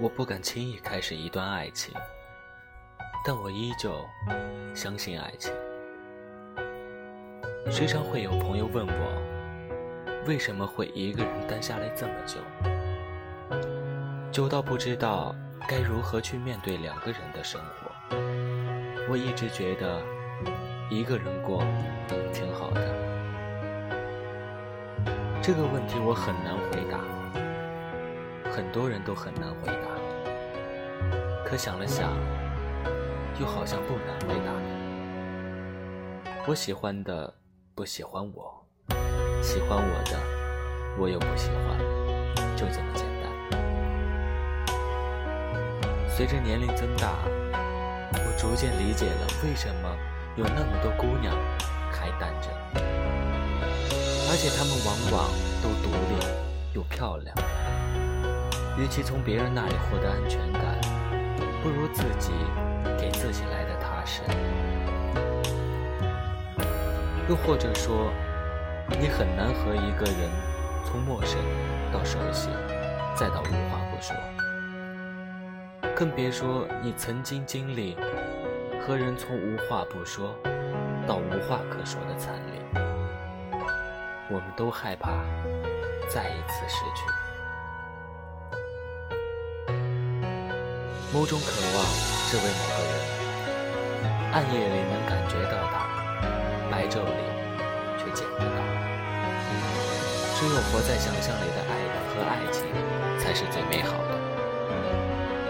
我不敢轻易开始一段爱情，但我依旧相信爱情。时常会有朋友问我，为什么会一个人单下来这么久，久到不知道该如何去面对两个人的生活。我一直觉得一个人过挺好的。这个问题我很难回答，很多人都很难回答。可想了想，又好像不难回答。我喜欢的。不喜欢我，喜欢我的，我又不喜欢，就这么简单。随着年龄增大，我逐渐理解了为什么有那么多姑娘还单着，而且她们往往都独立又漂亮。与其从别人那里获得安全感，不如自己给自己来的踏实。又或者说，你很难和一个人从陌生到熟悉，再到无话不说，更别说你曾经经历和人从无话不说到无话可说的惨烈。我们都害怕再一次失去，某种渴望是为某个人，暗夜里能感觉到他。白昼里却见不到，只有活在想象里的爱人和爱情才是最美好的。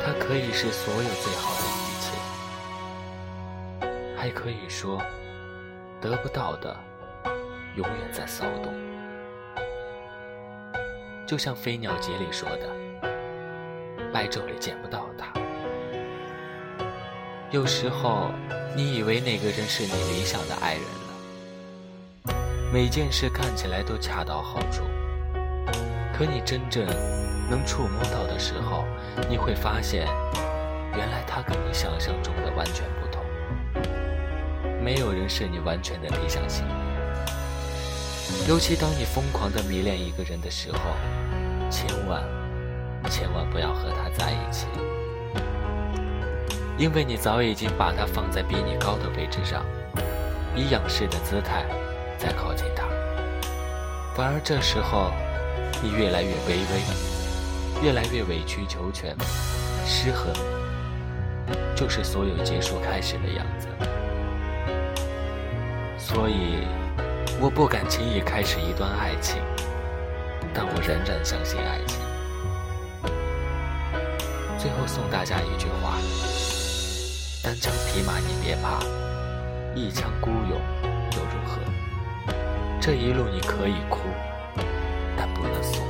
它可以是所有最好的一切，还可以说得不到的永远在骚动。就像《飞鸟集》里说的：“白昼里见不到他。”有时候，你以为那个人是你理想的爱人了。每件事看起来都恰到好处，可你真正能触摸到的时候，你会发现，原来他跟你想象中的完全不同。没有人是你完全的理想型，尤其当你疯狂的迷恋一个人的时候，千万千万不要和他在一起，因为你早已经把它放在比你高的位置上，以仰视的姿态。再靠近它，反而这时候你越来越卑微，越来越委曲求全，失衡就是所有结束开始的样子。所以我不敢轻易开始一段爱情，但我仍然相信爱情。最后送大家一句话：单枪匹马你别怕一腔孤勇又如何？这一路你可以哭但不能怂